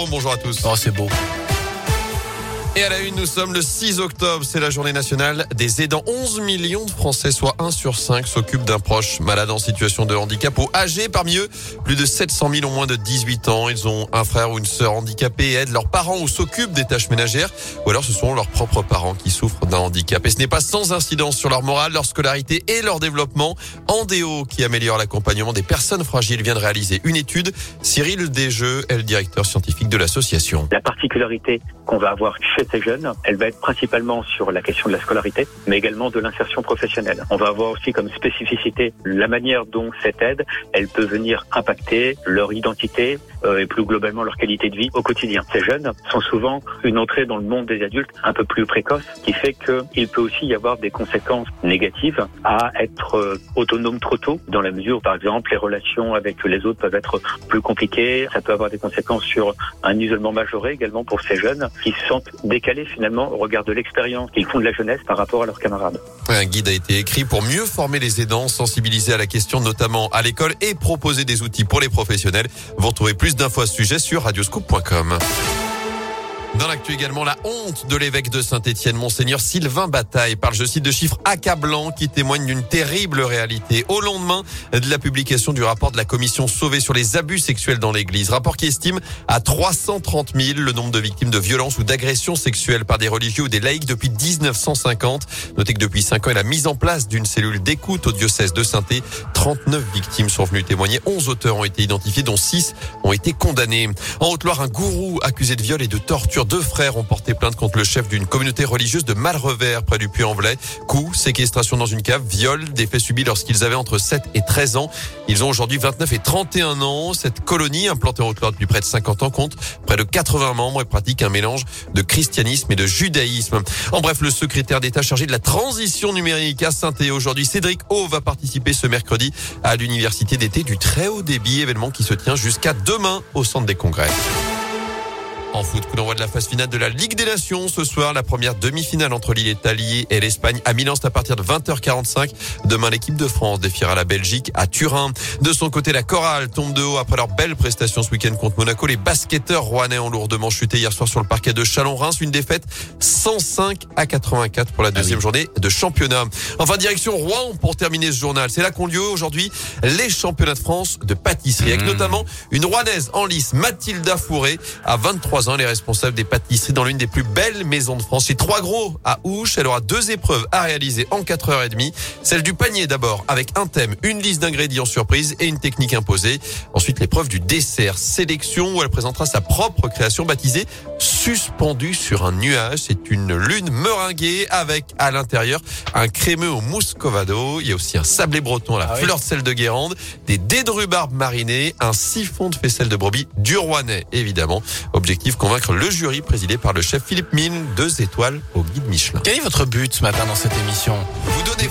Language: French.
Jérôme, bonjour à tous. Oh, c'est beau. Et à la une, nous sommes le 6 octobre, c'est la journée nationale des aidants. 11 millions de Français, soit 1 sur 5, s'occupent d'un proche malade en situation de handicap ou âgé. Parmi eux, plus de 700 000 ont moins de 18 ans. Ils ont un frère ou une sœur handicapée et aident leurs parents ou s'occupent des tâches ménagères. Ou alors ce sont leurs propres parents qui souffrent d'un handicap. Et ce n'est pas sans incidence sur leur morale, leur scolarité et leur développement. Andéo, qui améliore l'accompagnement des personnes fragiles, vient de réaliser une étude. Cyril Desjeux est le directeur scientifique de l'association. La particularité qu'on va avoir ces jeunes, elle va être principalement sur la question de la scolarité, mais également de l'insertion professionnelle. On va avoir aussi comme spécificité la manière dont cette aide, elle peut venir impacter leur identité euh, et plus globalement leur qualité de vie au quotidien. Ces jeunes sont souvent une entrée dans le monde des adultes un peu plus précoce, qui fait qu'il peut aussi y avoir des conséquences négatives à être euh, autonome trop tôt, dans la mesure par exemple, les relations avec les autres peuvent être plus compliquées. Ça peut avoir des conséquences sur un isolement majoré également pour ces jeunes qui se sentent décalés finalement au regard de l'expérience qu'ils font de la jeunesse par rapport à leurs camarades. Un guide a été écrit pour mieux former les aidants, sensibiliser à la question notamment à l'école et proposer des outils pour les professionnels. Vous retrouvez plus d'infos à ce sujet sur radioscoop.com. Dans l'actu également, la honte de l'évêque de Saint-Étienne, Monseigneur Sylvain Bataille, parle, je cite, de chiffres accablants qui témoignent d'une terrible réalité. Au lendemain de la publication du rapport de la commission sauvée sur les abus sexuels dans l'église, rapport qui estime à 330 000 le nombre de victimes de violences ou d'agressions sexuelles par des religieux ou des laïcs depuis 1950. Notez que depuis 5 ans et la mise en place d'une cellule d'écoute au diocèse de saint 39 victimes sont venues témoigner. 11 auteurs ont été identifiés, dont 6 ont été condamnés. En Haute-Loire, un gourou accusé de viol et de torture deux frères ont porté plainte contre le chef d'une communauté religieuse de Malrevers près du Puy-en-Velay. Coup, séquestration dans une cave, viol, des faits subis lorsqu'ils avaient entre 7 et 13 ans. Ils ont aujourd'hui 29 et 31 ans. Cette colonie, implantée en Haute-Loire depuis près de 50 ans, compte près de 80 membres et pratique un mélange de christianisme et de judaïsme. En bref, le secrétaire d'État chargé de la transition numérique à saint aujourd'hui, Cédric O, va participer ce mercredi à l'université d'été du très haut débit, événement qui se tient jusqu'à demain au centre des congrès. En foot, coup d'envoi de la phase finale de la Ligue des Nations. Ce soir, la première demi-finale entre l'Italie et l'Espagne à Milan. C'est à partir de 20h45. Demain, l'équipe de France défiera la Belgique à Turin. De son côté, la chorale tombe de haut après leur belle prestation ce week-end contre Monaco. Les basketteurs rouennais ont lourdement chuté hier soir sur le parquet de Chalon-Reims. Une défaite 105 à 84 pour la deuxième ah journée de championnat. Enfin, direction Rouen pour terminer ce journal. C'est là qu'ont lieu aujourd'hui les championnats de France de pâtisserie avec mmh. notamment une Rouennaise en lice, Mathilda Fourré, à 23 ans, les responsables des pâtisseries dans l'une des plus belles maisons de France. C'est trois gros à Ouche. Elle aura deux épreuves à réaliser en 4h30. Celle du panier d'abord, avec un thème, une liste d'ingrédients surprise et une technique imposée. Ensuite, l'épreuve du dessert sélection où elle présentera sa propre création baptisée Suspendue sur un nuage. C'est une lune meringuée avec à l'intérieur un crémeux au muscovado. Il y a aussi un sablé breton à la ah fleur de sel de Guérande, des dés de rhubarbe marinés, un siphon de faisselle de brebis du Rouennais, évidemment. Objectif convaincre le jury présidé par le chef Philippe Mine, deux étoiles au guide Michelin. Quel est votre but ce matin dans cette émission? Vous donnez